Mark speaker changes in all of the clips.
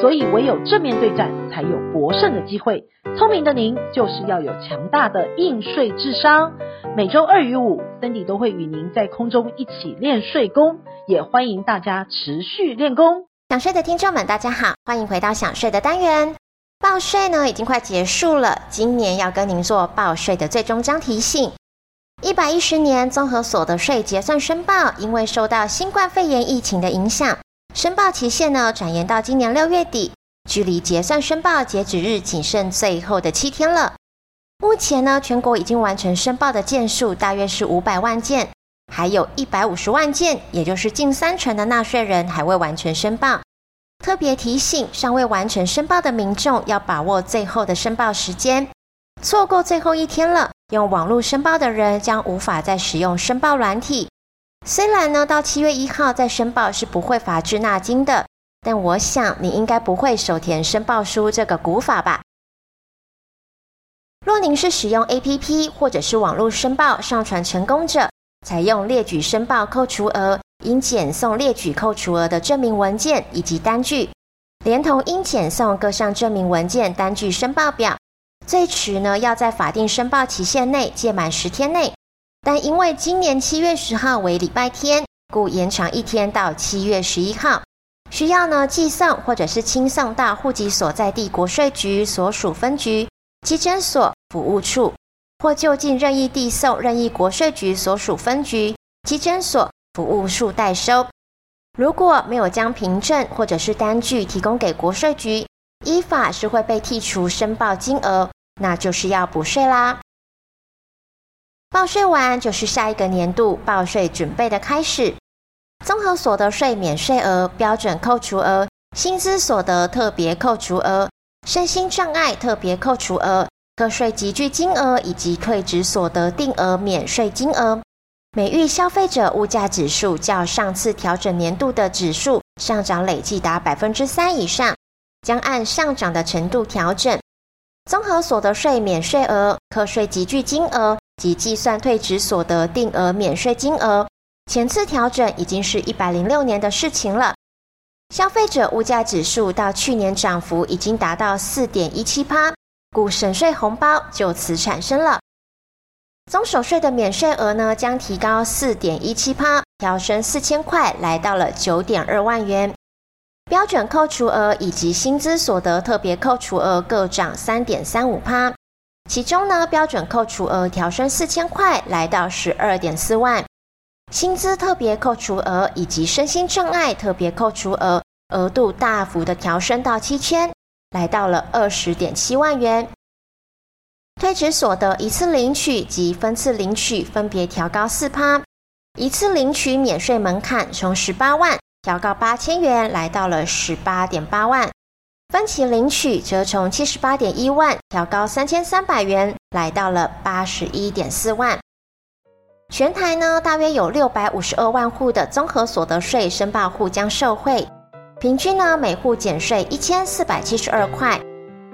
Speaker 1: 所以唯有正面对战，才有博胜的机会。聪明的您就是要有强大的应税智商。每周二与五，Cindy 都会与您在空中一起练税功，也欢迎大家持续练功。
Speaker 2: 想税的听众们，大家好，欢迎回到想税的单元。报税呢已经快结束了，今年要跟您做报税的最终章提醒。一百一十年综合所得税结算申报，因为受到新冠肺炎疫情的影响，申报期限呢转延到今年六月底，距离结算申报截止日仅剩最后的七天了。目前呢，全国已经完成申报的件数大约是五百万件，还有一百五十万件，也就是近三成的纳税人还未完成申报。特别提醒，尚未完成申报的民众要把握最后的申报时间，错过最后一天了，用网络申报的人将无法再使用申报软体。虽然呢，到七月一号再申报是不会罚滞纳金的，但我想你应该不会手填申报书这个古法吧？若您是使用 APP 或者是网络申报上传成功者，采用列举申报扣除额，应检送列举扣除额的证明文件以及单据，连同应检送各项证明文件、单据申报表，最迟呢要在法定申报期限内届满十天内。但因为今年七月十号为礼拜天，故延长一天到七月十一号，需要呢寄送或者是亲送到户籍所在地国税局所属分局。稽征所、服务处，或就近任意递送任意国税局所属分局、稽征所、服务处代收。如果没有将凭证或者是单据提供给国税局，依法是会被剔除申报金额，那就是要补税啦。报税完就是下一个年度报税准备的开始。综合所得税免税额、标准扣除额、薪资所得特别扣除额。身心障碍特别扣除额、个税集聚金额以及退职所得定额免税金额，每遇消费者物价指数较上次调整年度的指数上涨累计达百分之三以上，将按上涨的程度调整。综合所得税免税额、课税集聚金额及计算退职所得定额免税金额，前次调整已经是一百零六年的事情了。消费者物价指数到去年涨幅已经达到四点一七趴，故省税红包就此产生了。综所税的免税额呢，将提高四点一七趴，调升四千块，来到了九点二万元。标准扣除额以及薪资所得特别扣除额各涨三点三五趴，其中呢，标准扣除额调升四千块，来到十二点四万。薪资特别扣除额以及身心障碍特别扣除额额度大幅的调升到七千，来到了二十点七万元。退职所得一次领取及分次领取分别调高四趴，一次领取免税门槛从十八万调高八千元，来到了十八点八万；分期领取则从七十八点一万调高三千三百元，来到了八十一点四万。全台呢，大约有六百五十二万户的综合所得税申报户将受惠，平均呢每户减税一千四百七十二块，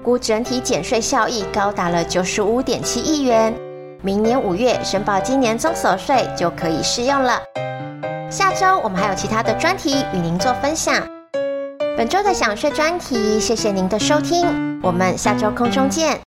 Speaker 2: 估整体减税效益高达了九十五点七亿元。明年五月申报今年综所税就可以适用了。下周我们还有其他的专题与您做分享。本周的想睡专题，谢谢您的收听，我们下周空中见。